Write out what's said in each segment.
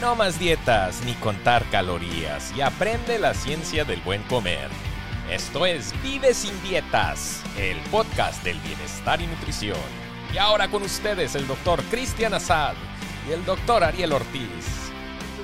No más dietas ni contar calorías y aprende la ciencia del buen comer. Esto es Vive sin dietas, el podcast del bienestar y nutrición. Y ahora con ustedes el doctor Cristian Azad y el doctor Ariel Ortiz.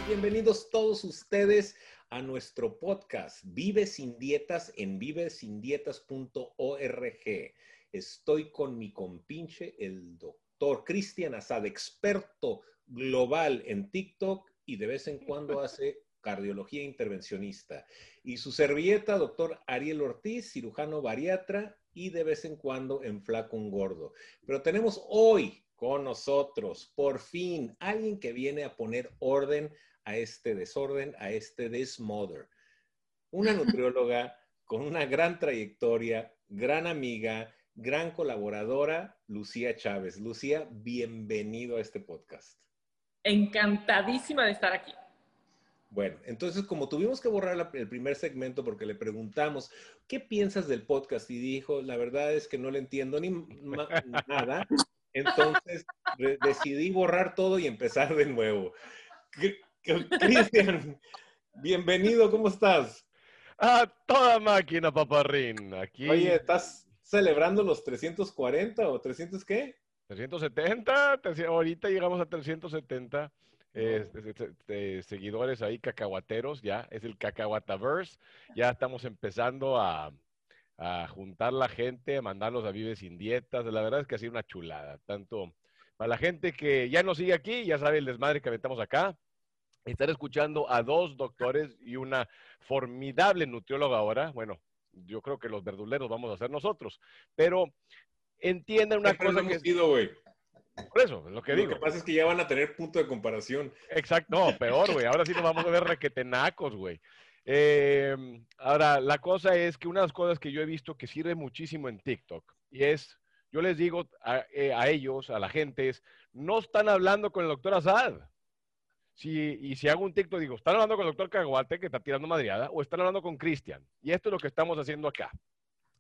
Bienvenidos todos ustedes a nuestro podcast Vive sin dietas en vivesindietas.org. Estoy con mi compinche, el doctor Cristian Azad, experto global en TikTok y de vez en cuando hace cardiología intervencionista. Y su servilleta, doctor Ariel Ortiz, cirujano bariatra y de vez en cuando en flaco un gordo. Pero tenemos hoy con nosotros, por fin, alguien que viene a poner orden a este desorden, a este desmother. Una nutrióloga con una gran trayectoria, gran amiga, gran colaboradora, Lucía Chávez. Lucía, bienvenido a este podcast encantadísima de estar aquí. Bueno, entonces como tuvimos que borrar el primer segmento porque le preguntamos, ¿qué piensas del podcast? Y dijo, la verdad es que no le entiendo ni nada. Entonces decidí borrar todo y empezar de nuevo. Cristian, bienvenido, ¿cómo estás? A toda máquina, paparrín. Aquí. Oye, ¿estás celebrando los 340 o 300 qué? 370, ahorita llegamos a 370 seguidores ahí, cacahuateros, ya, es el cacahuataverse, ya estamos empezando a, juntar la gente, a mandarlos a Vive Sin Dietas, la verdad es que ha sido una chulada, tanto para la gente que ya nos sigue aquí, ya sabe el desmadre que aventamos acá, estar escuchando a dos doctores y una formidable nutrióloga ahora, bueno, yo creo que los verduleros vamos a ser nosotros, pero entiendan una cosa que... Sido, güey. Por eso, es lo que digo. Lo que pasa es que ya van a tener punto de comparación. Exacto, no, peor, güey. Ahora sí nos vamos a ver requetenacos, güey. Em, ahora, la cosa es que una de las cosas que yo he visto que sirve muchísimo en TikTok y es, yo les digo a, eh, a ellos, a la gente, es, no están hablando con el doctor Azad. Si, y si hago un TikTok, digo, ¿están hablando con el doctor Caguate que está tirando madriada o están hablando con Cristian? Y esto es lo que estamos haciendo acá.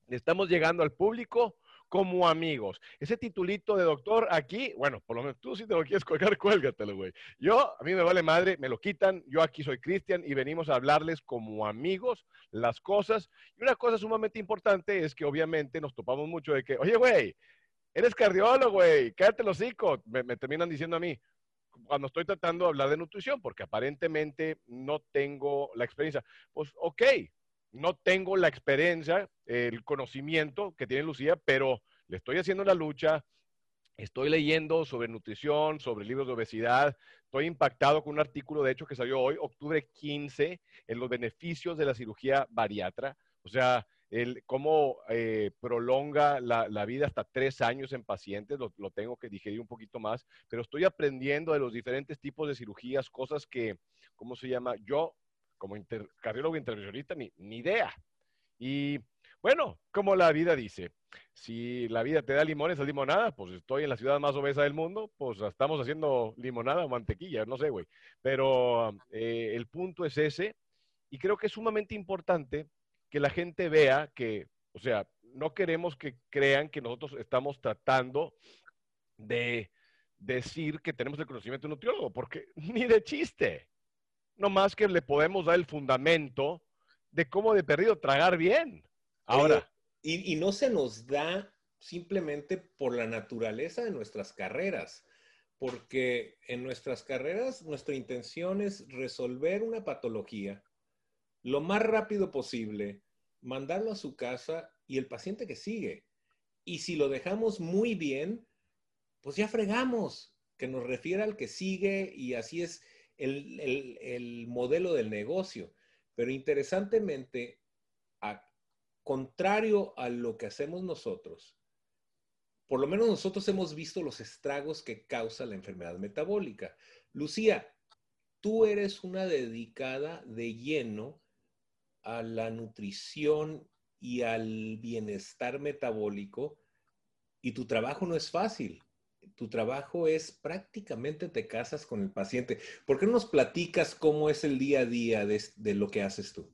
Estamos llegando al público como amigos. Ese titulito de doctor aquí, bueno, por lo menos tú si te lo quieres colgar, cuélgatelo, güey. Yo, a mí me vale madre, me lo quitan. Yo aquí soy Cristian y venimos a hablarles como amigos las cosas. Y una cosa sumamente importante es que obviamente nos topamos mucho de que, oye, güey, eres cardiólogo, güey, cállate los hocico. Me, terminan diciendo a mí, cuando estoy tratando de hablar de nutrición, porque aparentemente no tengo la experiencia. Pues, ok, no tengo la experiencia, el conocimiento que tiene Lucía, pero le estoy haciendo la lucha, estoy leyendo sobre nutrición, sobre libros de obesidad, estoy impactado con un artículo, de hecho, que salió hoy, octubre 15, en los beneficios de la cirugía bariatra, o sea, el, cómo eh, prolonga la, vida hasta tres años en pacientes, lo, lo, tengo que digerir un poquito más, pero estoy aprendiendo de los diferentes tipos de cirugías, cosas que, ¿cómo se llama? Yo como cardiólogo intervencionista, ni, ni idea. Y bueno, como la vida dice, si la vida te da limones, es limonada, pues estoy en la ciudad más obesa del mundo, pues estamos haciendo limonada o mantequilla, no sé, güey. Pero eh, el punto es ese, y creo que es sumamente importante que la gente vea que, o sea, no queremos que crean que nosotros estamos tratando de decir que tenemos el conocimiento de nutriólogo, porque ni de chiste no más que le podemos dar el fundamento de cómo de perdido tragar bien. Ahora. y, no se nos da simplemente por la naturaleza de nuestras carreras, porque en nuestras carreras nuestra intención es resolver una patología lo más rápido posible, mandarlo a su casa y el paciente que sigue. Y si lo dejamos muy bien, pues ya fregamos, que nos refiera al que sigue y así es el, modelo del negocio. Pero interesantemente, contrario a lo que hacemos nosotros, por lo menos nosotros hemos visto los estragos que causa la enfermedad metabólica. Lucía, tú eres una dedicada de lleno a la nutrición y al bienestar metabólico y tu trabajo no es fácil tu trabajo es prácticamente te casas con el paciente. ¿Por qué no nos platicas cómo es el día a día de, lo que haces tú?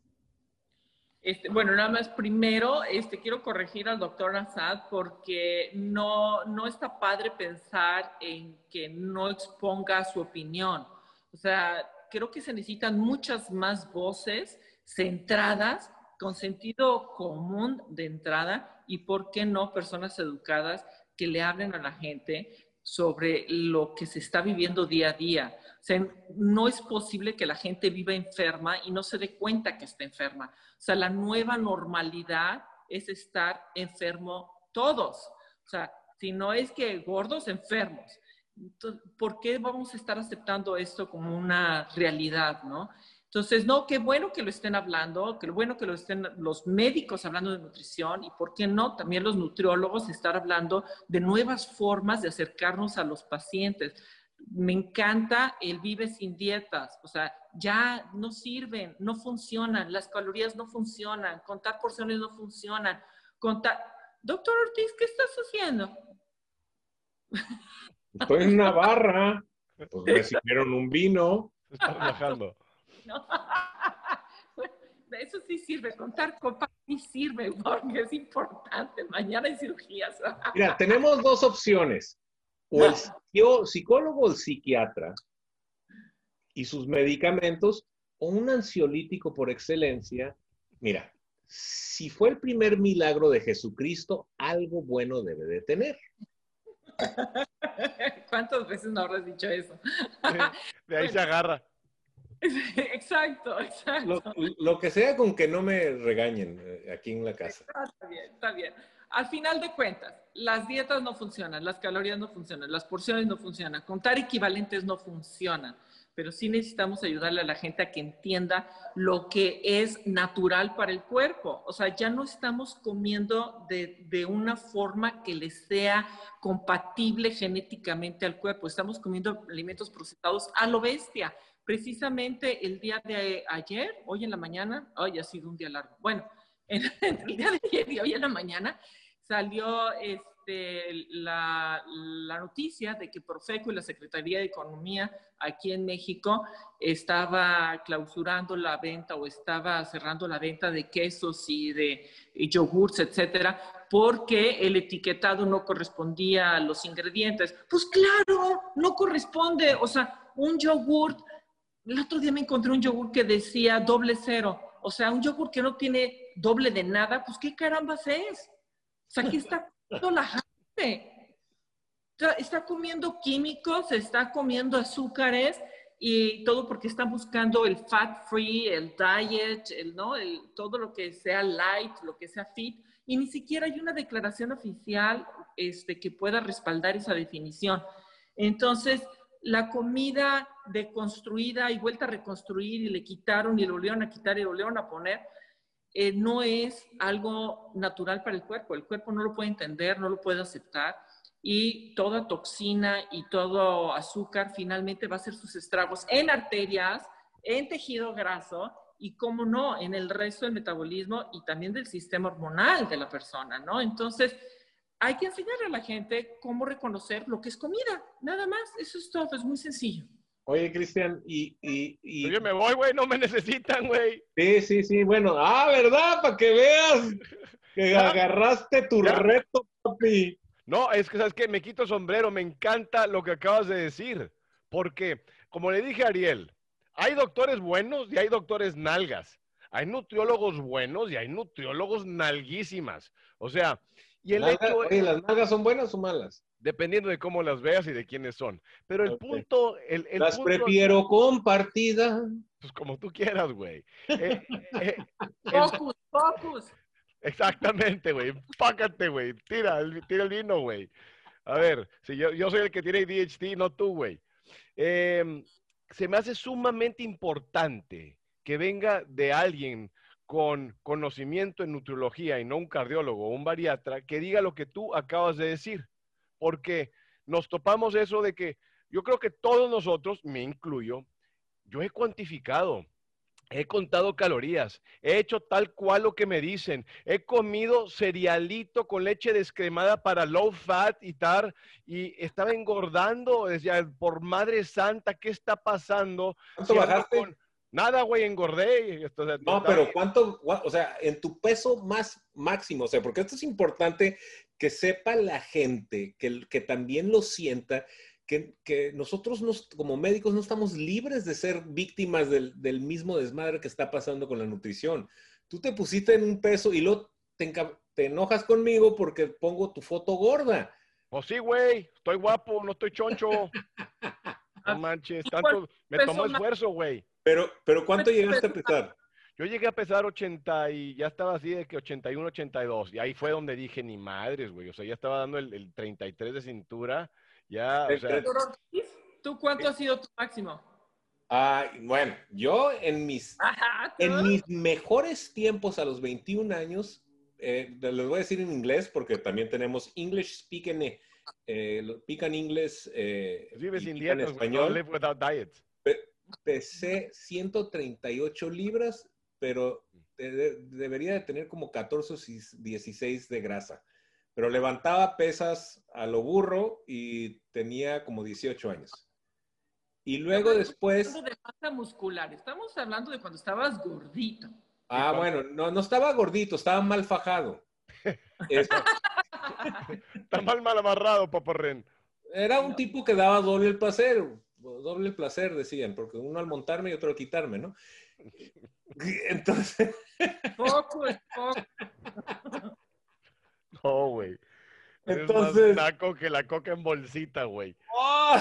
Este, bueno, nada más primero este, quiero corregir al doctor Assad porque no, no está padre pensar en que no exponga su opinión. O sea, creo que se necesitan muchas más voces centradas, con sentido común de entrada y, ¿por qué no?, personas educadas que le hablen a la gente sobre lo que se está viviendo día a día. O sea, no es posible que la gente viva enferma y no se dé cuenta que está enferma. O sea, la nueva normalidad es estar enfermo todos. O sea, si no es que gordos, enfermos. ¿Por qué vamos a estar aceptando esto como una realidad, no? Entonces, no, qué bueno que lo estén hablando, qué bueno que lo estén los médicos hablando de nutrición y, ¿por qué no? También los nutriólogos estar hablando de nuevas formas de acercarnos a los pacientes. Me encanta el vive sin dietas, o sea, ya no sirven, no funcionan, las calorías no funcionan, contar porciones no funcionan, contar... Doctor Ortiz, ¿qué estás haciendo? Estoy en una barra, pues me sirvieron un vino. Está relajando. ¿No? Eso sí sirve, contar copas sí sirve, porque es importante. Mañana hay cirugías. Mira, tenemos dos opciones. O el psicólogo o el psiquiatra y sus medicamentos, o un ansiolítico por excelencia. Mira, si fue el primer milagro de Jesucristo, algo bueno debe de tener. ¿Cuántas veces no habrás dicho eso? De ahí se agarra. Exacto, exacto. Lo, que sea con que no me regañen eh, aquí en la casa. Está bien, está bien. Al final de cuentas, las dietas no funcionan, las calorías no funcionan, las porciones no funcionan, contar equivalentes no funcionan, pero sí necesitamos ayudarle a la gente a que entienda lo que es natural para el cuerpo. O sea, ya no estamos comiendo de, de una forma que le sea compatible genéticamente al cuerpo, estamos comiendo alimentos procesados a lo bestia Precisamente el día de ayer, hoy en la mañana, hoy ha sido un día largo. Bueno, el día de ayer y hoy en la mañana salió este, la, noticia de que Profeco y la Secretaría de Economía aquí en México estaba clausurando la venta o estaba cerrando la venta de quesos y de yogurts, etcétera, porque el etiquetado no correspondía a los ingredientes. Pues claro, no corresponde. O sea, un yogurt el otro día me encontré un yogur que decía doble cero. O sea, un yogur que no tiene doble de nada, pues ¿qué carambas es? O sea, aquí está toda la gente. Está comiendo químicos, está comiendo azúcares y todo porque están buscando el fat free, el diet, el, ¿no? El, todo lo que sea light, lo que sea fit. Y ni siquiera hay una declaración oficial este, que pueda respaldar esa definición. Entonces, la comida deconstruida y vuelta a reconstruir y le quitaron y lo volvieron a quitar y lo volvieron a poner, eh, no es algo natural para el cuerpo. El cuerpo no lo puede entender, no lo puede aceptar y toda toxina y todo azúcar finalmente va a hacer sus estragos en arterias, en tejido graso y, como no, en el resto del metabolismo y también del sistema hormonal de la persona, ¿no? Entonces, hay que enseñarle a la gente cómo reconocer lo que es comida, nada más, eso es todo, es muy sencillo. Oye, Cristian, y, y, Yo me voy, güey, no me necesitan, güey. Sí, sí, sí, bueno, ah, ¿verdad? Para que veas que agarraste tu reto, papi. No, es que, ¿sabes qué? Me quito sombrero, me encanta lo que acabas de decir, porque, como le dije a Ariel, hay doctores buenos y hay doctores nalgas. Hay nutriólogos buenos y hay nutriólogos nalguísimas. O sea, y el hecho oye, ¿las nalgas son buenas o malas? Dependiendo de cómo las veas y de quiénes son. Pero el punto... El, las prefiero compartidas. Pues como tú quieras, güey. Eh, eh, focus, focus. Exactamente, güey. Pácate, güey. Tira, tira el vino, güey. A ver, si yo, yo soy el que tiene DHT, no tú, güey. Em, se me hace sumamente importante que venga de alguien con conocimiento en nutriología y no un cardiólogo o un bariatra que diga lo que tú acabas de decir. Porque nos topamos eso de que yo creo que todos nosotros, me incluyo, yo he cuantificado, he contado calorías, he hecho tal cual lo que me dicen, he comido cerealito con leche descremada para low fat y tal, y estaba engordando, decía, por madre santa, ¿qué está pasando? ¿Cuánto bajaste? Nada, güey, engordé. no, pero ¿cuánto? O sea, en tu peso más máximo, o sea, porque esto es importante que sepa la gente, que, que también lo sienta, que, nosotros nos, como médicos no estamos libres de ser víctimas del, del, mismo desmadre que está pasando con la nutrición. Tú te pusiste en un peso y luego te, te enojas conmigo porque pongo tu foto gorda. Pues sí, güey, estoy guapo, no estoy choncho. No manches, tanto, me tomó esfuerzo, güey. Pero, pero ¿cuánto llegaste a pesar? Yo llegué a pesar 80 y ya estaba así de que 81, 82. Y ahí fue donde dije, ni madres, güey. O sea, ya estaba dando el, el 33 de cintura. Ya, o sea. ¿Tú cuánto ha sido tu máximo? Ah, bueno, yo en mis, en mis mejores tiempos a los 21 años, eh, les voy a decir en inglés porque también tenemos English speaking, eh, speaking English. Eh, Vives en español. Live without diet. Pesé 138 libras pero debería de tener como 14 o 16 de grasa. Pero levantaba pesas a lo burro y tenía como 18 años. Y luego después... Estamos de masa muscular, estamos hablando de cuando estabas gordito. Ah, bueno, no, no estaba gordito, estaba mal fajado. Está mal mal amarrado, paparren. Era un tipo que daba doble el placer, doble placer, decían, porque uno al montarme y otro al quitarme, ¿no? Entonces. Poco poco. No, güey. Entonces. Más naco que la coca en bolsita, güey. ¡Oh!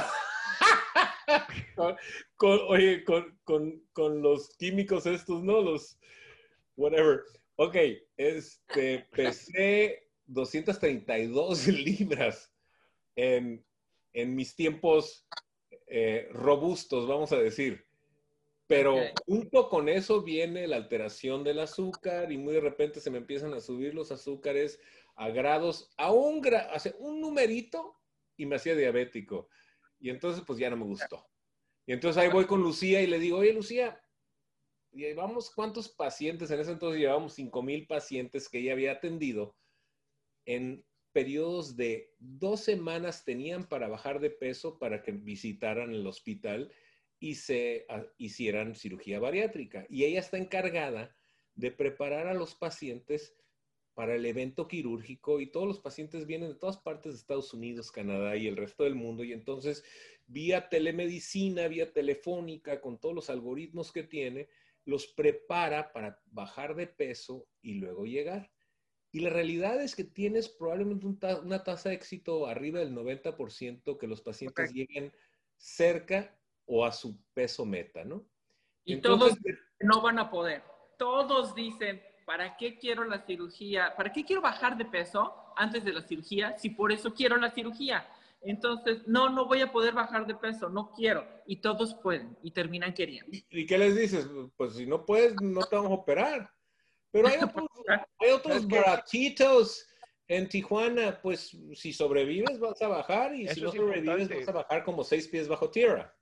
con, oye, con, con, con, los químicos estos, ¿no? Los. Whatever. Ok, este, pesé 232 libras en, en mis tiempos eh, robustos, vamos a decir. Pero junto con eso viene la alteración del azúcar y muy de repente se me empiezan a subir los azúcares a grados, a un, un numerito y me hacía diabético. Y entonces pues ya no me gustó. Y entonces ahí voy con Lucía y le digo, oye Lucía, llevamos cuántos pacientes, en ese entonces llevábamos 5 mil pacientes que ella había atendido. En periodos de dos semanas tenían para bajar de peso para que visitaran el hospital y se ah, hicieran cirugía bariátrica. Y ella está encargada de preparar a los pacientes para el evento quirúrgico y todos los pacientes vienen de todas partes de Estados Unidos, Canadá y el resto del mundo. Y entonces, vía telemedicina, vía telefónica, con todos los algoritmos que tiene, los prepara para bajar de peso y luego llegar. Y la realidad es que tienes probablemente una tasa de éxito arriba del 90% que los pacientes lleguen cerca o a su peso meta, ¿no? Y todos no van a poder. Todos dicen, ¿para qué quiero la cirugía? ¿Para qué quiero bajar de peso antes de la cirugía si por eso quiero la cirugía? Entonces, no, no voy a poder bajar de peso, no quiero. Y todos pueden y terminan queriendo. ¿Y, qué les dices? Pues si no puedes, no te vamos a operar. Pero hay otros, hay otros baratitos en Tijuana, pues si sobrevives vas a bajar y si no sobrevives vas a bajar como seis pies bajo tierra.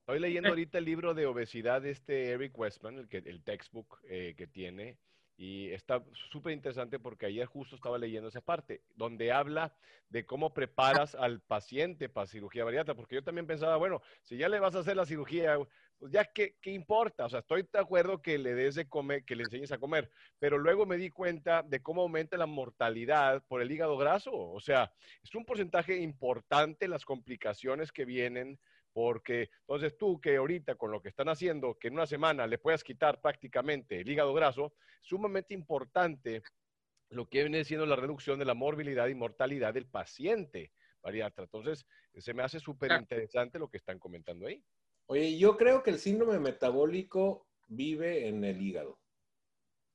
Estoy leyendo ahorita el libro de obesidad de este Eric Westman, el, que, el textbook eh, que tiene, y está súper interesante porque ayer justo estaba leyendo esa parte, donde habla de cómo preparas al paciente para cirugía bariátrica, porque yo también pensaba, bueno, si ya le vas a hacer la cirugía, pues ya, ¿qué, ¿qué, importa? O sea, estoy de acuerdo que le des de comer, que le enseñes a comer, pero luego me di cuenta de cómo aumenta la mortalidad por el hígado graso. O sea, es un porcentaje importante las complicaciones que vienen porque entonces tú que ahorita con lo que están haciendo, que en una semana le puedas quitar prácticamente el hígado graso, sumamente importante lo que viene siendo la reducción de la morbilidad y mortalidad del paciente bariatra. Entonces, se me hace súper interesante lo que están comentando ahí. Oye, yo creo que el síndrome metabólico vive en el hígado.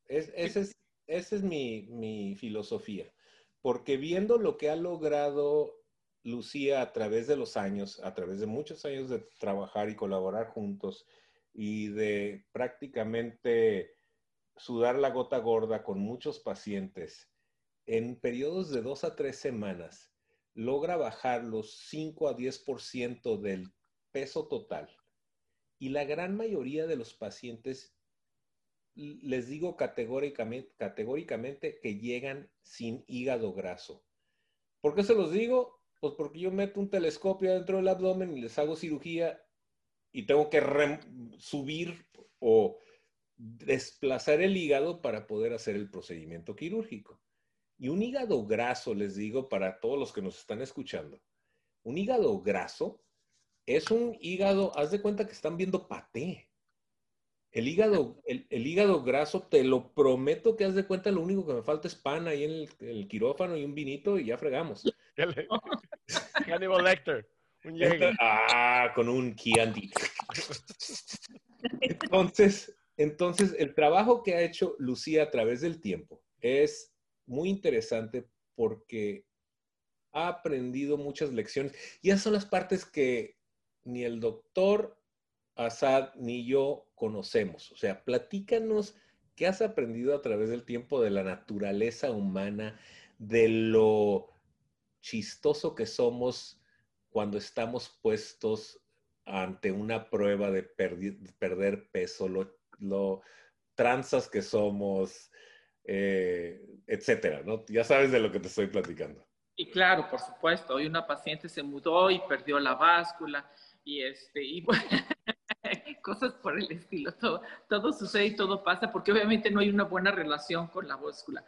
Es, esa es, es mi, mi filosofía. Porque viendo lo que ha logrado Lucía a través de los años, a través de muchos años de trabajar y colaborar juntos y de prácticamente sudar la gota gorda con muchos pacientes, en periodos de dos a tres semanas, logra bajar los 5 a 10% del peso total. Y la gran mayoría de los pacientes, les digo categóricamente, categóricamente que llegan sin hígado graso. ¿Por qué se los digo? Pues porque yo meto un telescopio dentro del abdomen y les hago cirugía y tengo que subir o desplazar el hígado para poder hacer el procedimiento quirúrgico. Y un hígado graso, les digo para todos los que nos están escuchando, un hígado graso es un hígado, haz de cuenta que están viendo paté. El hígado, el, hígado graso, te lo prometo que haz de cuenta, lo único que me falta es pan ahí en el, quirófano y un vinito y ya fregamos. Hannibal Lecter. ah, con un Chianti. Entonces, entonces, el trabajo que ha hecho Lucía a través del tiempo es muy interesante porque ha aprendido muchas lecciones. Y esas son las partes que ni el doctor Assad ni yo conocemos. O sea, platícanos qué has aprendido a través del tiempo de la naturaleza humana, de lo chistoso que somos cuando estamos puestos ante una prueba de perder peso, lo, lo transas que somos, eh, etcétera, ¿no? Ya sabes de lo que te estoy platicando. Y claro, por supuesto, hoy una paciente se mudó y perdió la báscula y este, y cosas por el estilo, todo, todo sucede y todo pasa porque obviamente no hay una buena relación con la báscula.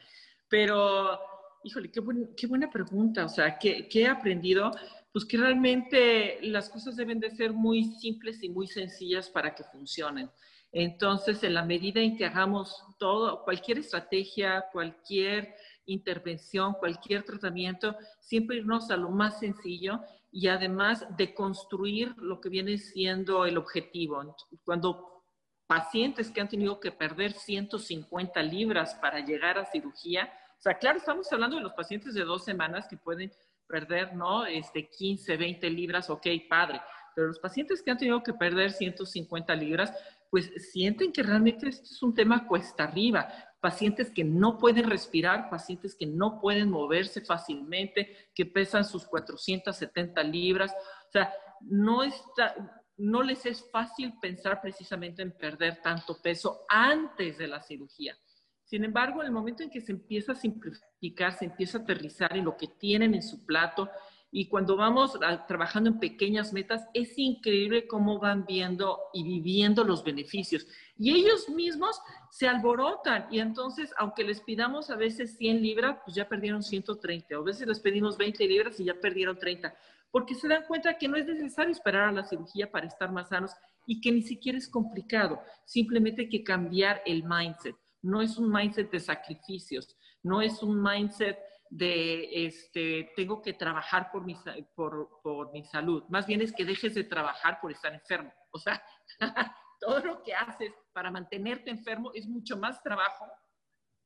Pero, híjole, qué, qué buena pregunta, o sea, ¿qué, ¿qué he aprendido? Pues que realmente las cosas deben de ser muy simples y muy sencillas para que funcionen. Entonces, en la medida en que hagamos todo, cualquier estrategia, cualquier intervención, cualquier tratamiento, siempre irnos a lo más sencillo y además de construir lo que viene siendo el objetivo. Cuando pacientes que han tenido que perder 150 libras para llegar a cirugía, o sea, claro, estamos hablando de los pacientes de dos semanas que pueden perder, ¿no? Este, 15, 20 libras, ok, padre. Pero los pacientes que han tenido que perder 150 libras, pues sienten que realmente esto es un tema cuesta arriba. Pacientes que no pueden respirar, pacientes que no pueden moverse fácilmente, que pesan sus 470 libras. O sea, no, les es fácil pensar precisamente en perder tanto peso antes de la cirugía. Sin embargo, en el momento en que se empieza a simplificar, se empieza a aterrizar en lo que tienen en su plato, y cuando vamos trabajando en pequeñas metas, es increíble cómo van viendo y viviendo los beneficios. Y ellos mismos se alborotan y entonces, aunque les pidamos a veces 100 libras, pues ya perdieron 130. O a veces les pedimos 20 libras y ya perdieron 30. Porque se dan cuenta que no es necesario esperar a la cirugía para estar más sanos y que ni siquiera es complicado. Simplemente hay que cambiar el mindset. No es un mindset de sacrificios, no es un mindset de este, tengo que trabajar por mi, por, por mi salud. Más bien es que dejes de trabajar por estar enfermo. O sea, todo lo que haces para mantenerte enfermo es mucho más trabajo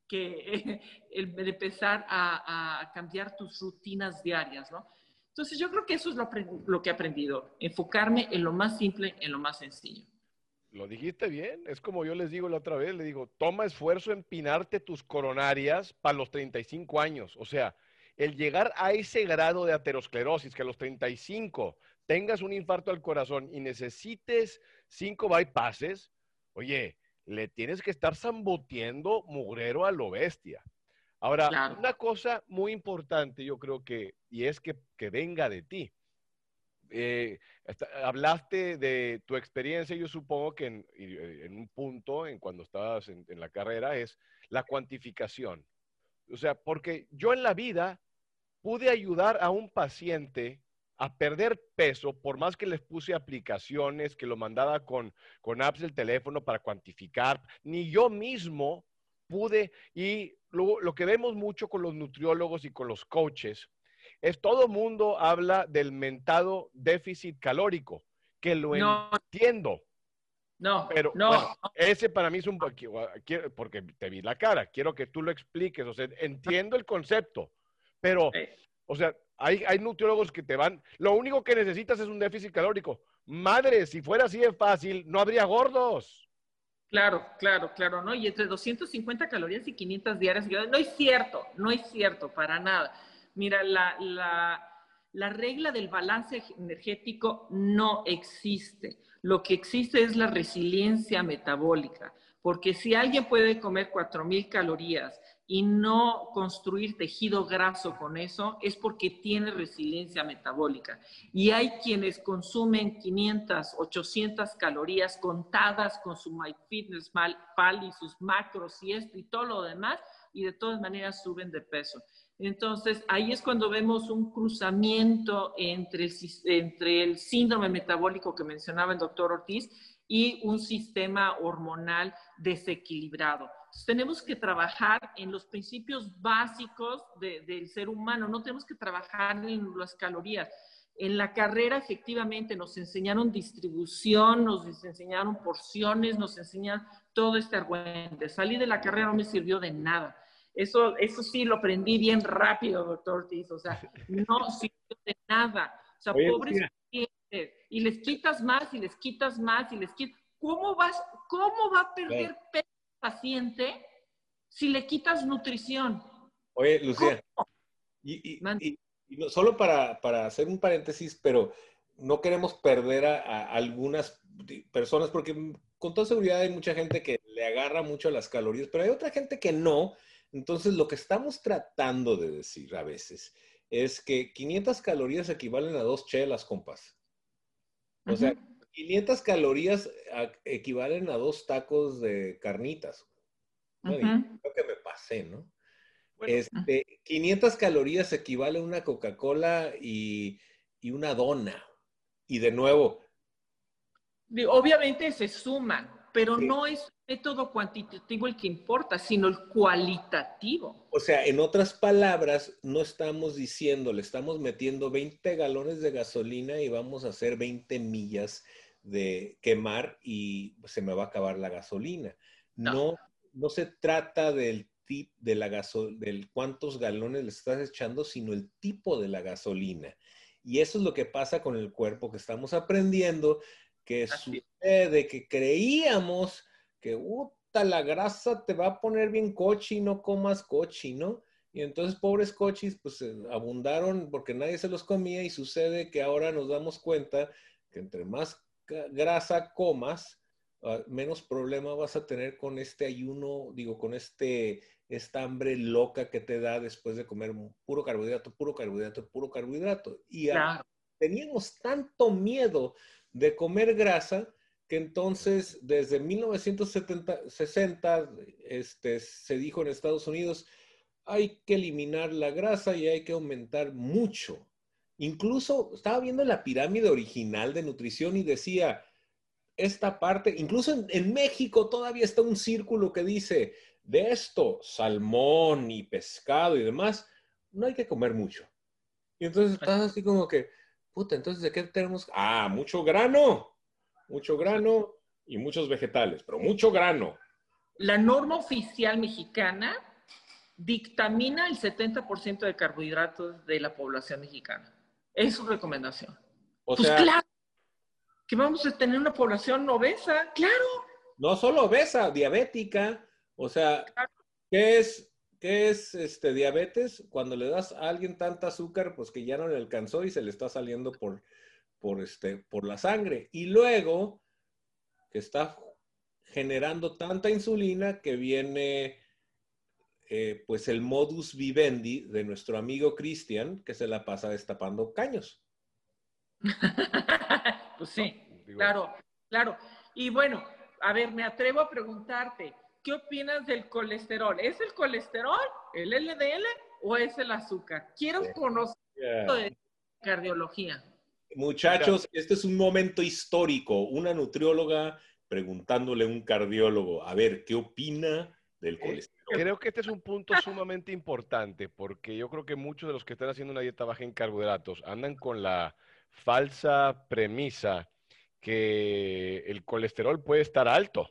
que el de empezar a, a, cambiar tus rutinas diarias, ¿no? Entonces yo creo que eso es lo, lo que he aprendido, enfocarme en lo más simple, en lo más sencillo. Lo dijiste bien, es como yo les digo la otra vez, le digo, toma esfuerzo en pinarte tus coronarias para los 35 años. O sea, el llegar a ese grado de aterosclerosis, que a los 35 tengas un infarto al corazón y necesites cinco bypasses, oye, le tienes que estar zamboteando mugrero a lo bestia. Ahora, una cosa muy importante yo creo que, y es que, que venga de ti. Eh, hablaste de tu experiencia, yo supongo que en, eh, un punto, en cuando estabas en, la carrera, es la cuantificación. O sea, porque yo en la vida pude ayudar a un paciente a perder peso, por más que les puse aplicaciones, que lo mandaba con, con apps del teléfono para cuantificar, ni yo mismo pude, y luego lo que vemos mucho con los nutriólogos y con los coaches, es todo mundo habla del mentado déficit calórico, que lo entiendo. No, pero no. ese para mí es un porque te vi la cara, quiero que tú lo expliques, o sea, entiendo el concepto, pero, o sea, hay, hay nutriólogos que te van, lo único que necesitas es un déficit calórico. Madre, si fuera así de fácil, no habría gordos. Claro, claro, claro, ¿no? Y entre 250 calorías y 500 diarias, no es cierto, no es cierto, para nada. Mira, la, regla del balance energético no existe. Lo que existe es la resiliencia metabólica, porque si alguien puede comer 4.000 calorías y no construir tejido graso con eso, es porque tiene resiliencia metabólica. Y hay quienes consumen 500, 800 calorías contadas con su MyFitnessPal y sus macros y esto y todo lo demás, y de todas maneras suben de peso. Entonces, ahí es cuando vemos un cruzamiento entre el, entre el síndrome metabólico que mencionaba el doctor Ortiz y un sistema hormonal desequilibrado. tenemos que trabajar en los principios básicos del ser humano, no tenemos que trabajar en las calorías. En la carrera efectivamente nos enseñaron distribución, nos enseñaron porciones, nos enseñaron todo este argüente. Salí de la carrera no me sirvió de nada. Eso, eso sí lo aprendí bien rápido, doctor Ortiz. O sea, no sirvió de nada. O sea, pobres pacientes. Y les quitas más y les quitas más y les quitas. ¿Cómo, vas, cómo va a perder peso el paciente si le quitas nutrición? Oye, Lucía, y, solo para, hacer un paréntesis, pero no queremos perder a, algunas personas porque con toda seguridad hay mucha gente que le agarra mucho las calorías, pero hay otra gente que no. Entonces, lo que estamos tratando de decir a veces es que 500 calorías equivalen a dos chelas, compas. O sea, 500 calorías equivalen a dos tacos de carnitas. creo que me pasé, ¿no? este, 500 calorías equivale a una Coca-Cola y, una dona. Y de nuevo. Obviamente se suman, pero no es método cuantitativo el que importa, sino el cualitativo. O sea, en otras palabras, no estamos diciendo, le estamos metiendo 20 galones de gasolina y vamos a hacer 20 millas de quemar y se me va a acabar la gasolina. No, no, no se trata del de la gasol del cuántos galones le estás echando, sino el tipo de la gasolina. Y eso es lo que pasa con el cuerpo que estamos aprendiendo, que sucede, que creíamos que la grasa te va a poner bien cochi, no comas cochi, ¿no? Y entonces pobres cochis pues eh, abundaron porque nadie se los comía y sucede que ahora nos damos cuenta que entre más grasa comas, ah, menos problema vas a tener con este ayuno, digo, con este esta hambre loca que te da después de comer puro carbohidrato, puro carbohidrato, puro carbohidrato. Y teníamos tanto miedo de comer grasa que entonces desde 1960 este, se dijo en Estados Unidos, hay que eliminar la grasa y hay que aumentar mucho. Incluso estaba viendo la pirámide original de nutrición y decía, esta parte, incluso en México todavía está un círculo que dice, de esto, salmón y pescado y demás, no hay que comer mucho. Y entonces estás así como que, puta, entonces ¿de qué tenemos? Ah, mucho grano, mucho grano y muchos vegetales, pero mucho grano. La norma oficial mexicana dictamina el 70% de carbohidratos de la población mexicana. Es su recomendación. O pues sea, claro, que vamos a tener una población obesa, claro. No solo obesa, diabética, o sea, ¿qué es, qué es este, diabetes? Cuando le das a alguien tanta azúcar, pues que ya no le alcanzó y se le está saliendo por, por, este, por la sangre. Y luego, que está generando tanta insulina que viene, eh, pues, el modus vivendi de nuestro amigo Cristian, que se la pasa destapando caños. pues sí, claro, claro. Y bueno, a ver, me atrevo a preguntarte, ¿qué opinas del colesterol? ¿Es el colesterol, el LDL o es el azúcar? Quiero conocer de cardiología. Muchachos, este es un momento histórico. Una nutrióloga preguntándole a un cardiólogo, a ver, ¿qué opina del eh, colesterol? Creo que este es un punto sumamente importante porque yo creo que muchos de los que están haciendo una dieta baja en carbohidratos andan con la falsa premisa que el colesterol puede estar alto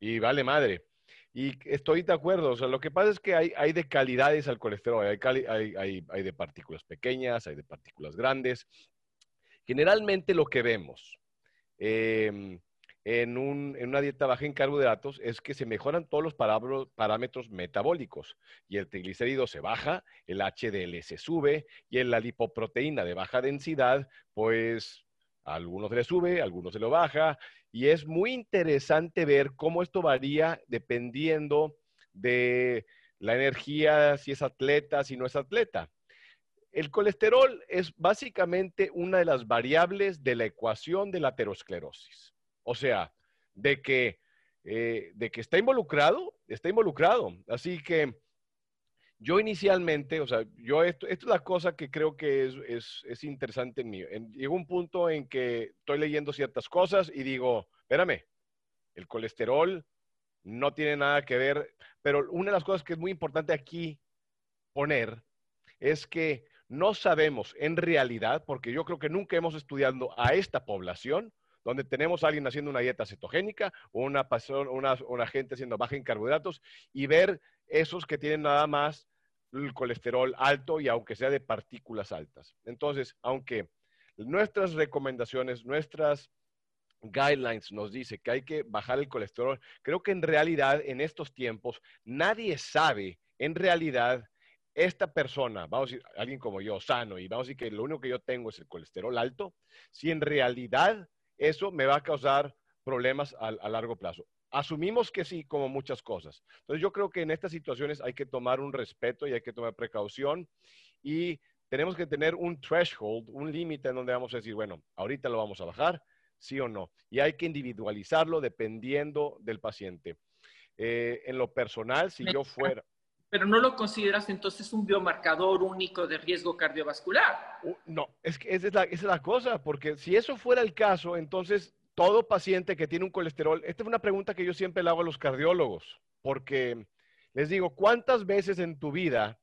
y vale madre. Y estoy de acuerdo, o sea, lo que pasa es que hay, hay de calidades al colesterol, hay, hay, hay, de partículas pequeñas, hay de partículas grandes. Generalmente lo que vemos em, en, un, en, una dieta baja en carbohidratos es que se mejoran todos los parámetros metabólicos y el triglicérido se baja, el HDL se sube y en la lipoproteína de baja densidad, pues algunos se le sube, algunos se lo baja, y es muy interesante ver cómo esto varía dependiendo de la energía, si es atleta, si no es atleta. El colesterol es básicamente una de las variables de la ecuación de la aterosclerosis. O sea, de que, eh, de que está involucrado, está involucrado. Así que yo inicialmente, o sea, yo esto, esto es la cosa que creo que es, es, es interesante en mí. En, llegó un punto en que estoy leyendo ciertas cosas y digo, espérame, el colesterol no tiene nada que ver, pero una de las cosas que es muy importante aquí poner es que no sabemos en realidad, porque yo creo que nunca hemos estudiado a esta población, donde tenemos a alguien haciendo una dieta cetogénica una, una, una gente haciendo baja en carbohidratos y ver esos que tienen nada más el colesterol alto y aunque sea de partículas altas. Entonces, aunque nuestras recomendaciones, nuestras guidelines nos dice que hay que bajar el colesterol, creo que en realidad en estos tiempos nadie sabe en realidad esta persona, vamos a decir, alguien como yo, sano, y vamos a decir que lo único que yo tengo es el colesterol alto, si en realidad eso me va a causar problemas a, a largo plazo. Asumimos que sí, como muchas cosas. Entonces yo creo que en estas situaciones hay que tomar un respeto y hay que tomar precaución y tenemos que tener un threshold, un límite en donde vamos a decir, bueno, ahorita lo vamos a bajar, sí o no. Y hay que individualizarlo dependiendo del paciente. Eh, en lo personal, si yo fuera... Pero no lo consideras entonces un biomarcador único de riesgo cardiovascular. Uh, no, es que esa es, la, esa es la cosa, porque si eso fuera el caso, entonces todo paciente que tiene un colesterol, esta es una pregunta que yo siempre le hago a los cardiólogos, porque les digo, ¿cuántas veces en tu vida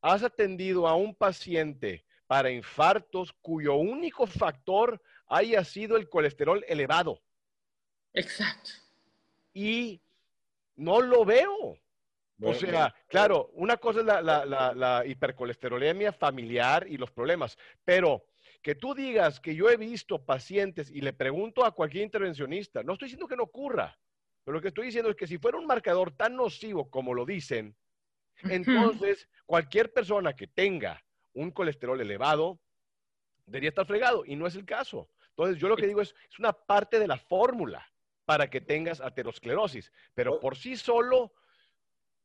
has atendido a un paciente para infartos cuyo único factor haya sido el colesterol elevado? Exacto. Y no lo veo. O sea, claro, una cosa es la, la, la, la hipercolesterolemia familiar y los problemas, pero que tú digas que yo he visto pacientes y le pregunto a cualquier intervencionista, no estoy diciendo que no ocurra, pero lo que estoy diciendo es que si fuera un marcador tan nocivo como lo dicen, entonces cualquier persona que tenga un colesterol elevado debería estar fregado y no es el caso. Entonces yo lo que digo es, es una parte de la fórmula para que tengas aterosclerosis, pero por sí solo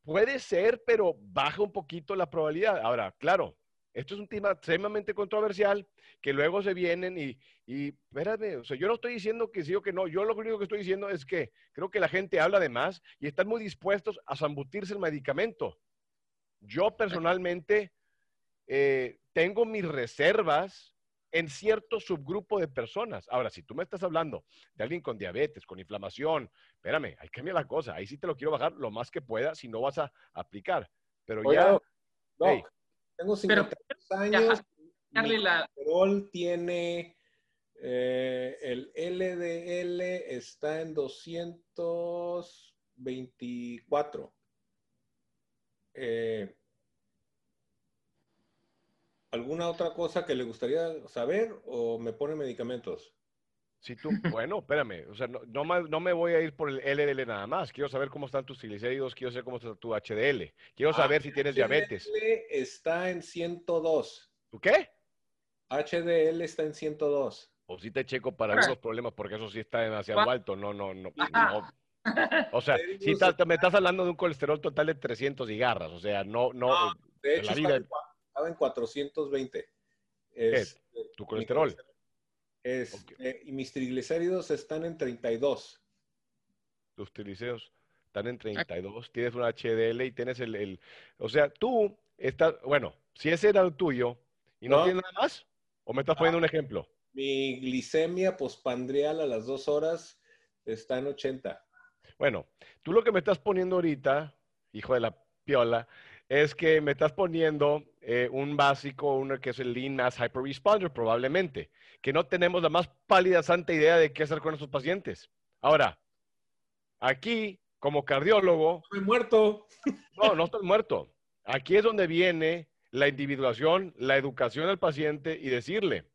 puede ser, pero baja un poquito la probabilidad. Ahora, claro, esto es un tema extremadamente controversial que luego se vienen y, y espérame, o sea, yo no estoy diciendo que sí o que no, yo lo único que estoy diciendo es que creo que la gente habla de más y están muy dispuestos a zambutirse el medicamento. Yo personalmente eh, tengo mis reservas en cierto subgrupo de personas. Ahora, si tú me estás hablando de alguien con diabetes, con inflamación, espérame, hay que cambiar la cosa. Ahí sí te lo quiero bajar lo más que pueda si no vas a aplicar. Pero ya... No, tengo 53 años. Mi la... colesterol tiene eh, el LDL está en 224. Eh, ¿Alguna otra cosa que le gustaría saber o me pone medicamentos? Si tú, bueno, espérame, o sea, no, no, me voy a ir por el LDL nada más. Quiero saber cómo están tus triglicéridos, quiero saber cómo está tu HDL, quiero saber si tienes diabetes. HDL está en 102. ¿Tú qué? HDL está en 102. O si te checo para ver los problemas, porque eso sí está demasiado alto. No, no, no. O sea, si me estás hablando de un colesterol total de 300 y garras, o sea, no, no. de hecho, estaba, en 420. Es, ¿Tu colesterol? Este, y mis triglicéridos están en 32. Tus triglicéridos están en 32. Tienes un HDL y tienes el, el, O sea, tú estás. Bueno, si ese era el tuyo y no, tienes nada más, ¿o me estás poniendo un ejemplo? Mi glicemia pospandrial a las dos horas está en 80. Bueno, tú lo que me estás poniendo ahorita, hijo de la piola, es que me estás poniendo eh, un básico, uno que es el Lean Mass Hyper Responder, probablemente, que no tenemos la más pálida santa idea de qué hacer con esos pacientes. Ahora, aquí, como cardiólogo... Estoy muerto. No, no estoy muerto. Aquí es donde viene la individuación, la educación al paciente y decirle,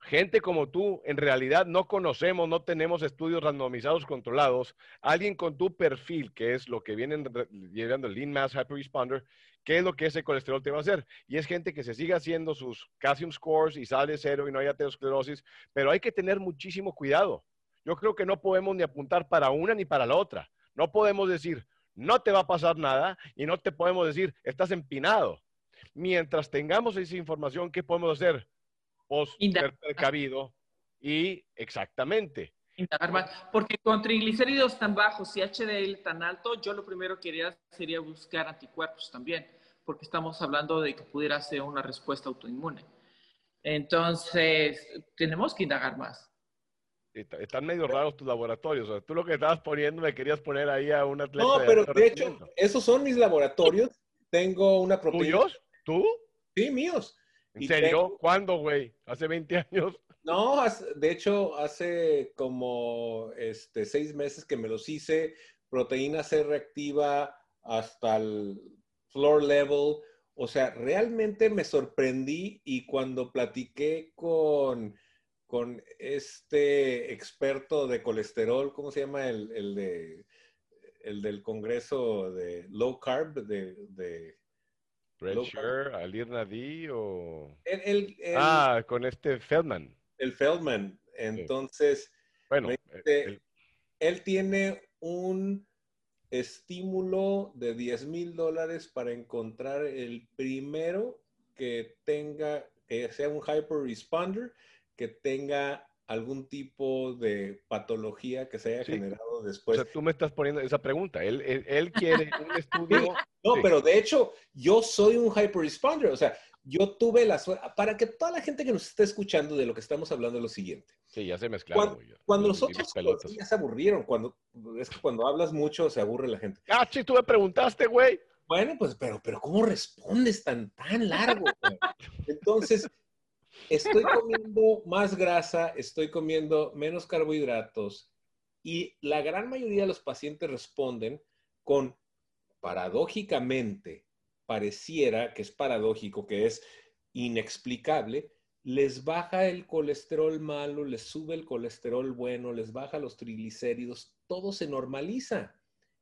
gente como tú, en realidad no conocemos, no tenemos estudios randomizados controlados. Alguien con tu perfil, que es lo que vienen llegando el Lean Mass Hyperresponder, ¿qué es lo que ese colesterol te va a hacer? Y es gente que se sigue haciendo sus calcium scores y sale cero y no hay aterosclerosis, pero hay que tener muchísimo cuidado. Yo creo que no podemos ni apuntar para una ni para la otra. No podemos decir, no te va a pasar nada y no te podemos decir, estás empinado. Mientras tengamos esa información, ¿qué podemos hacer? Post precavido y exactamente. Porque con triglicéridos tan bajos y HDL tan alto, yo lo primero que haría sería buscar anticuerpos también. porque estamos hablando de que pudiera ser una respuesta autoinmune. Entonces, tenemos que indagar más. Están medio raros tus laboratorios. O sea, tú lo que estabas poniendo me querías poner ahí a un atleta. No, pero de, hecho, esos son mis laboratorios. Tengo una propiedad. ¿Tuyos? ¿Tú? Sí, míos. ¿En serio? ¿Cuándo, güey? ¿Hace 20 años? No, de hecho, hace como este, seis meses que me los hice. Proteína C reactiva hasta el floor level. O sea, realmente me sorprendí y cuando platiqué con, con este experto de colesterol, ¿cómo se llama? El, el de, el del Congreso de Low Carb, de... de Red Alir Nadi o... El, ah, con este Feldman. El Feldman. Entonces, bueno, él tiene un estímulo de 10 mil dólares para encontrar el primero que tenga, que sea un hyper responder, que tenga algún tipo de patología que se haya generado después. O sea, tú me estás poniendo esa pregunta. Él, él, quiere un estudio. no, pero de hecho, yo soy un hyper responder. O sea, yo tuve la suerte, para que toda la gente que nos esté escuchando de lo que estamos hablando es lo siguiente. Sí, ya se mezclaron. Cuando, cuando nosotros ya se aburrieron, cuando, es que cuando hablas mucho se aburre la gente. Ah, sí, tú me preguntaste, güey. Bueno, pues, pero, pero ¿cómo respondes tan, tan largo? Entonces, estoy comiendo más grasa, estoy comiendo menos carbohidratos y la gran mayoría de los pacientes responden con, paradójicamente, pareciera que es paradójico, que es inexplicable, les baja el colesterol malo, les sube el colesterol bueno, les baja los triglicéridos, todo se normaliza,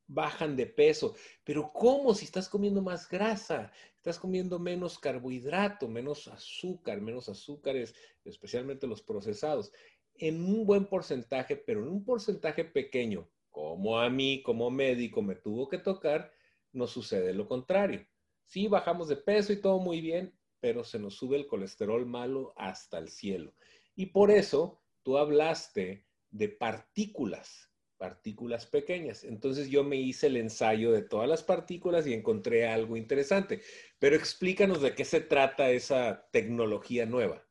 bajan de peso. Pero ¿cómo si estás comiendo más grasa? Estás comiendo menos carbohidrato, menos azúcar, menos azúcares, especialmente los procesados, en un buen porcentaje, pero en un porcentaje pequeño, como a mí como médico me tuvo que tocar, no sucede lo contrario. Sí, bajamos de peso y todo muy bien, pero se nos sube el colesterol malo hasta el cielo. Y por eso tú hablaste de partículas, partículas pequeñas. Entonces yo me hice el ensayo de todas las partículas y encontré algo interesante. Pero explícanos de qué se trata esa tecnología nueva.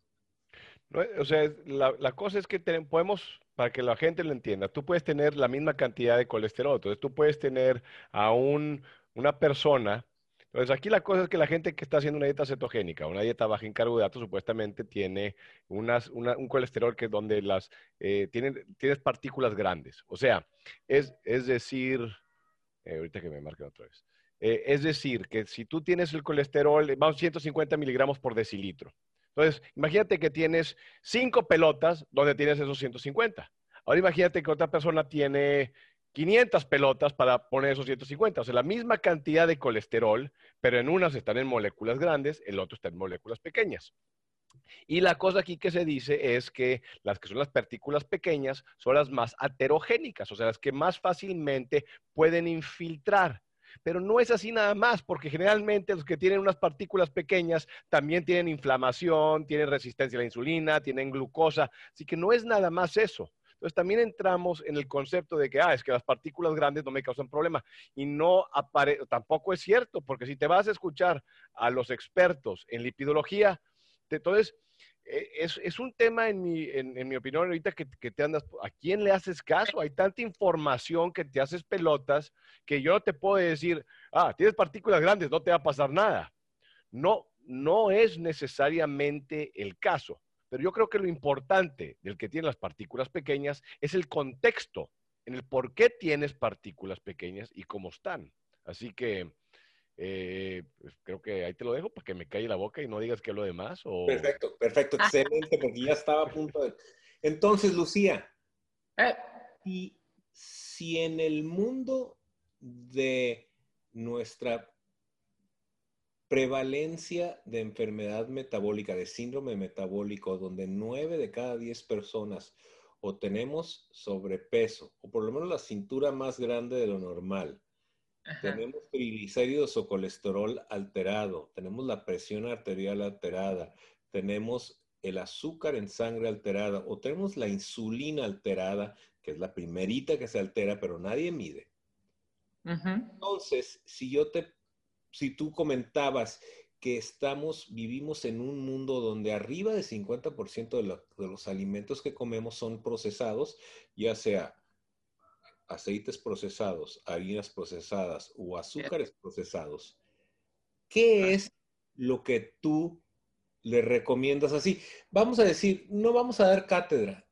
o sea, la, cosa es que podemos, para que la gente lo entienda, tú puedes tener la misma cantidad de colesterol. Entonces tú puedes tener a un, una persona entonces, aquí la cosa es que la gente que está haciendo una dieta cetogénica, una dieta baja en carbohidratos, supuestamente tiene un colesterol que donde las, eh, tienes partículas grandes. O sea, es, es decir, eh, ahorita que me marquen otra vez, eh, es decir, que si tú tienes el colesterol, vamos 150 miligramos por decilitro. Entonces, imagínate que tienes cinco pelotas donde tienes esos 150. Ahora imagínate que otra persona tiene 500 pelotas para poner esos 150. O sea, la misma cantidad de colesterol, pero en unas están en moléculas grandes, el otro está en moléculas pequeñas. Y la cosa aquí que se dice es que las que son las partículas pequeñas son las más aterogénicas, o sea, las que más fácilmente pueden infiltrar. Pero no es así nada más, porque generalmente los que tienen unas partículas pequeñas también tienen inflamación, tienen resistencia a la insulina, tienen glucosa, así que no es nada más eso. Entonces también entramos en el concepto de que, ah, es que las partículas grandes no me causan problema. Y no tampoco es cierto, porque si te vas a escuchar a los expertos en lipidología, entonces e, es, un tema, en mi, en, mi opinión, ahorita que, que, te andas, ¿a quién le haces caso? Hay tanta información que te haces pelotas que yo no te puedo decir, ah, tienes partículas grandes, no te va a pasar nada. No, no es necesariamente el caso. Pero yo creo que lo importante del que tiene las partículas pequeñas es el contexto en el por qué tienes partículas pequeñas y cómo están. Así que eh, pues, creo que ahí te lo dejo para que me calle la boca y no digas que lo demás. Perfecto, perfecto, excelente, porque ya estaba a punto de... Entonces, Lucía, eh. y si en el mundo de nuestra prevalencia de enfermedad metabólica, de síndrome metabólico, donde nueve de cada diez personas o tenemos sobrepeso, o por lo menos la cintura más grande de lo normal, tenemos triglicéridos o colesterol alterado, tenemos la presión arterial alterada, tenemos el azúcar en sangre alterada o tenemos la insulina alterada, que es la primerita que se altera, pero nadie mide. Entonces, si yo te si tú comentabas que estamos, vivimos en un mundo donde arriba del 50% de, de los alimentos que comemos son procesados, ya sea aceites procesados, harinas procesadas o azúcares procesados, ¿qué es lo que tú le recomiendas así? Vamos a decir, no vamos a dar cátedra,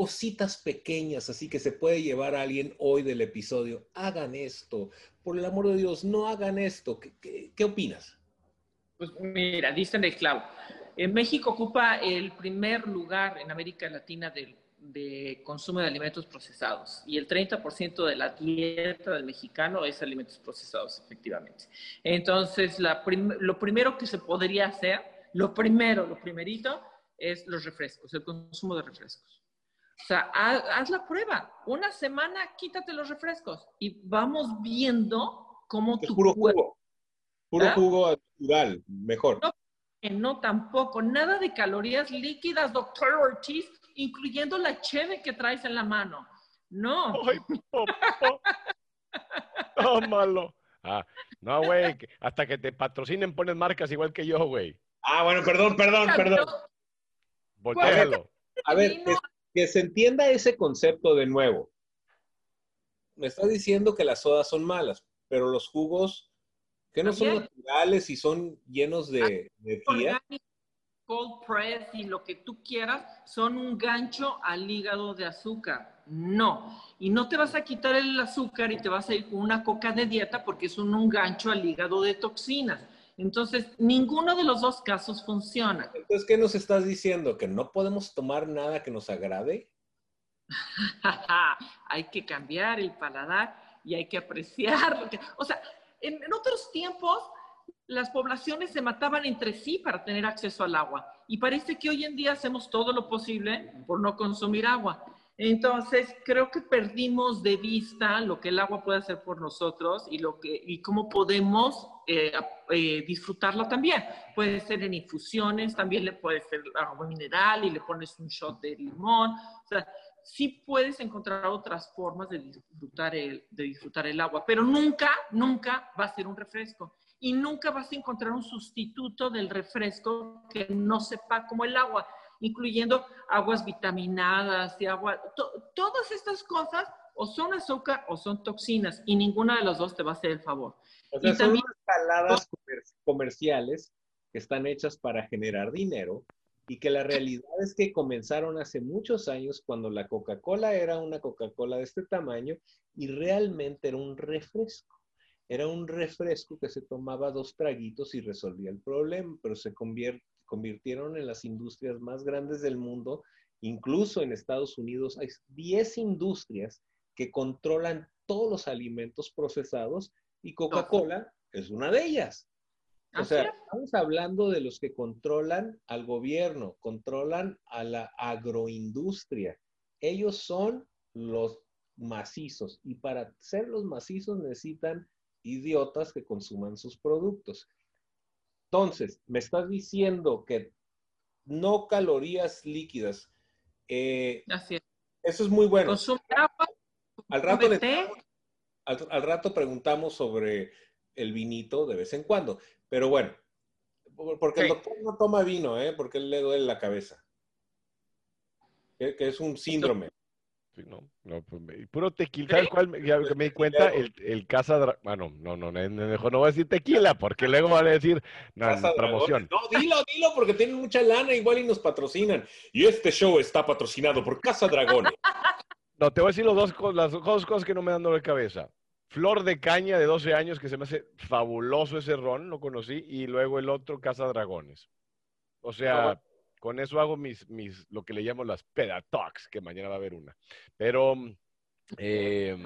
cositas pequeñas, así que se puede llevar a alguien hoy del episodio, hagan esto, por el amor de Dios, no hagan esto. ¿Qué, qué, opinas? Pues mira, dicen el clavo. En México ocupa el primer lugar en América Latina del de consumo de alimentos procesados y el 30% de la dieta del mexicano es alimentos procesados, efectivamente. Entonces, lo primero que se podría hacer, lo primero, lo primerito, es los refrescos, el consumo de refrescos. O sea, haz, la prueba. Una semana quítate los refrescos y vamos viendo cómo tu puro jugo. Puro jugo natural, mejor. No, no, tampoco. Nada de calorías líquidas, doctor Ortiz incluyendo la cheve que traes en la mano. No. Ay, Tómalo. Ah, no, güey, hasta que te patrocinen pones marcas igual que yo, güey. Ah, bueno, perdón, perdón, perdón. Voltéalo. A ver, que, se entienda ese concepto de nuevo. Me está diciendo que las sodas son malas, pero los jugos que no son naturales y son llenos de, de cold press y lo que tú quieras son un gancho al hígado de azúcar. No. Y no te vas a quitar el azúcar y te vas a ir con una coca de dieta porque es un, gancho al hígado de toxinas. Entonces, ninguno de los dos casos funciona. Entonces, ¿qué nos estás diciendo? ¿Que no podemos tomar nada que nos agrade? hay que cambiar el paladar y hay que apreciar. O sea, en, en otros tiempos las poblaciones se mataban entre sí para tener acceso al agua. Y parece que hoy en día hacemos todo lo posible por no consumir agua. Entonces, creo que perdimos de vista lo que el agua puede hacer por nosotros y, lo que, y cómo podemos eh, eh, disfrutarla también. Puede ser en infusiones, también le puede ser agua mineral y le pones un shot de limón. O sea, sí puedes encontrar otras formas de disfrutar el, de disfrutar el agua, pero nunca, nunca va a ser un refresco y nunca vas a encontrar un sustituto del refresco que no sepa como el agua, incluyendo aguas vitaminadas y agua. todas estas cosas o son azúcar o son toxinas y ninguna de las dos te va a hacer el favor. O sea, son saladas comerciales que están hechas para generar dinero y que la realidad es que comenzaron hace muchos años cuando la Coca-Cola era una Coca-Cola de este tamaño y realmente era un refresco. Era un refresco que se tomaba dos traguitos y resolvía el problema, pero se convirtieron en las industrias más grandes del mundo. Incluso en Estados Unidos hay 10 industrias que controlan todos los alimentos procesados y Coca-Cola es una de ellas. O sea, estamos hablando de los que controlan al gobierno, controlan a la agroindustria. Ellos son los macizos y para ser los macizos necesitan idiotas que consuman sus productos. Entonces, me estás diciendo que no calorías líquidas. Eh, Así es. Eso es muy bueno. agua. Al rato, al, rato preguntamos sobre el vinito de vez en cuando. Pero bueno, porque el doctor no toma vino, ¿eh? Porque él le duele la cabeza. Que, que es un síndrome. No, no, pues, puro tequila. ¿Sabes cuál? me di cuenta, el, el Casa Bueno, no, no, mejor no voy a decir tequila, porque luego van a decir no, promoción. No, dilo, dilo, porque tienen mucha lana igual y nos patrocinan. Y este show está patrocinado por Casa Dragones. No, te voy a decir los dos, las dos cosas que no me dan dolor de cabeza. Flor de caña de 12 años, que se me hace fabuloso ese ron, lo conocí, y luego el otro Casa Dragones. O sea, con eso hago mis, mis, lo que le llamo las pedatox, que mañana va a haber una. Pero eh,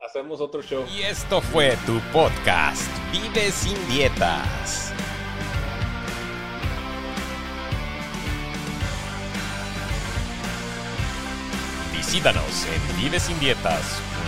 hacemos, otro show. Y esto fue tu podcast, Vive sin dietas. Visítanos en vivesindietas.com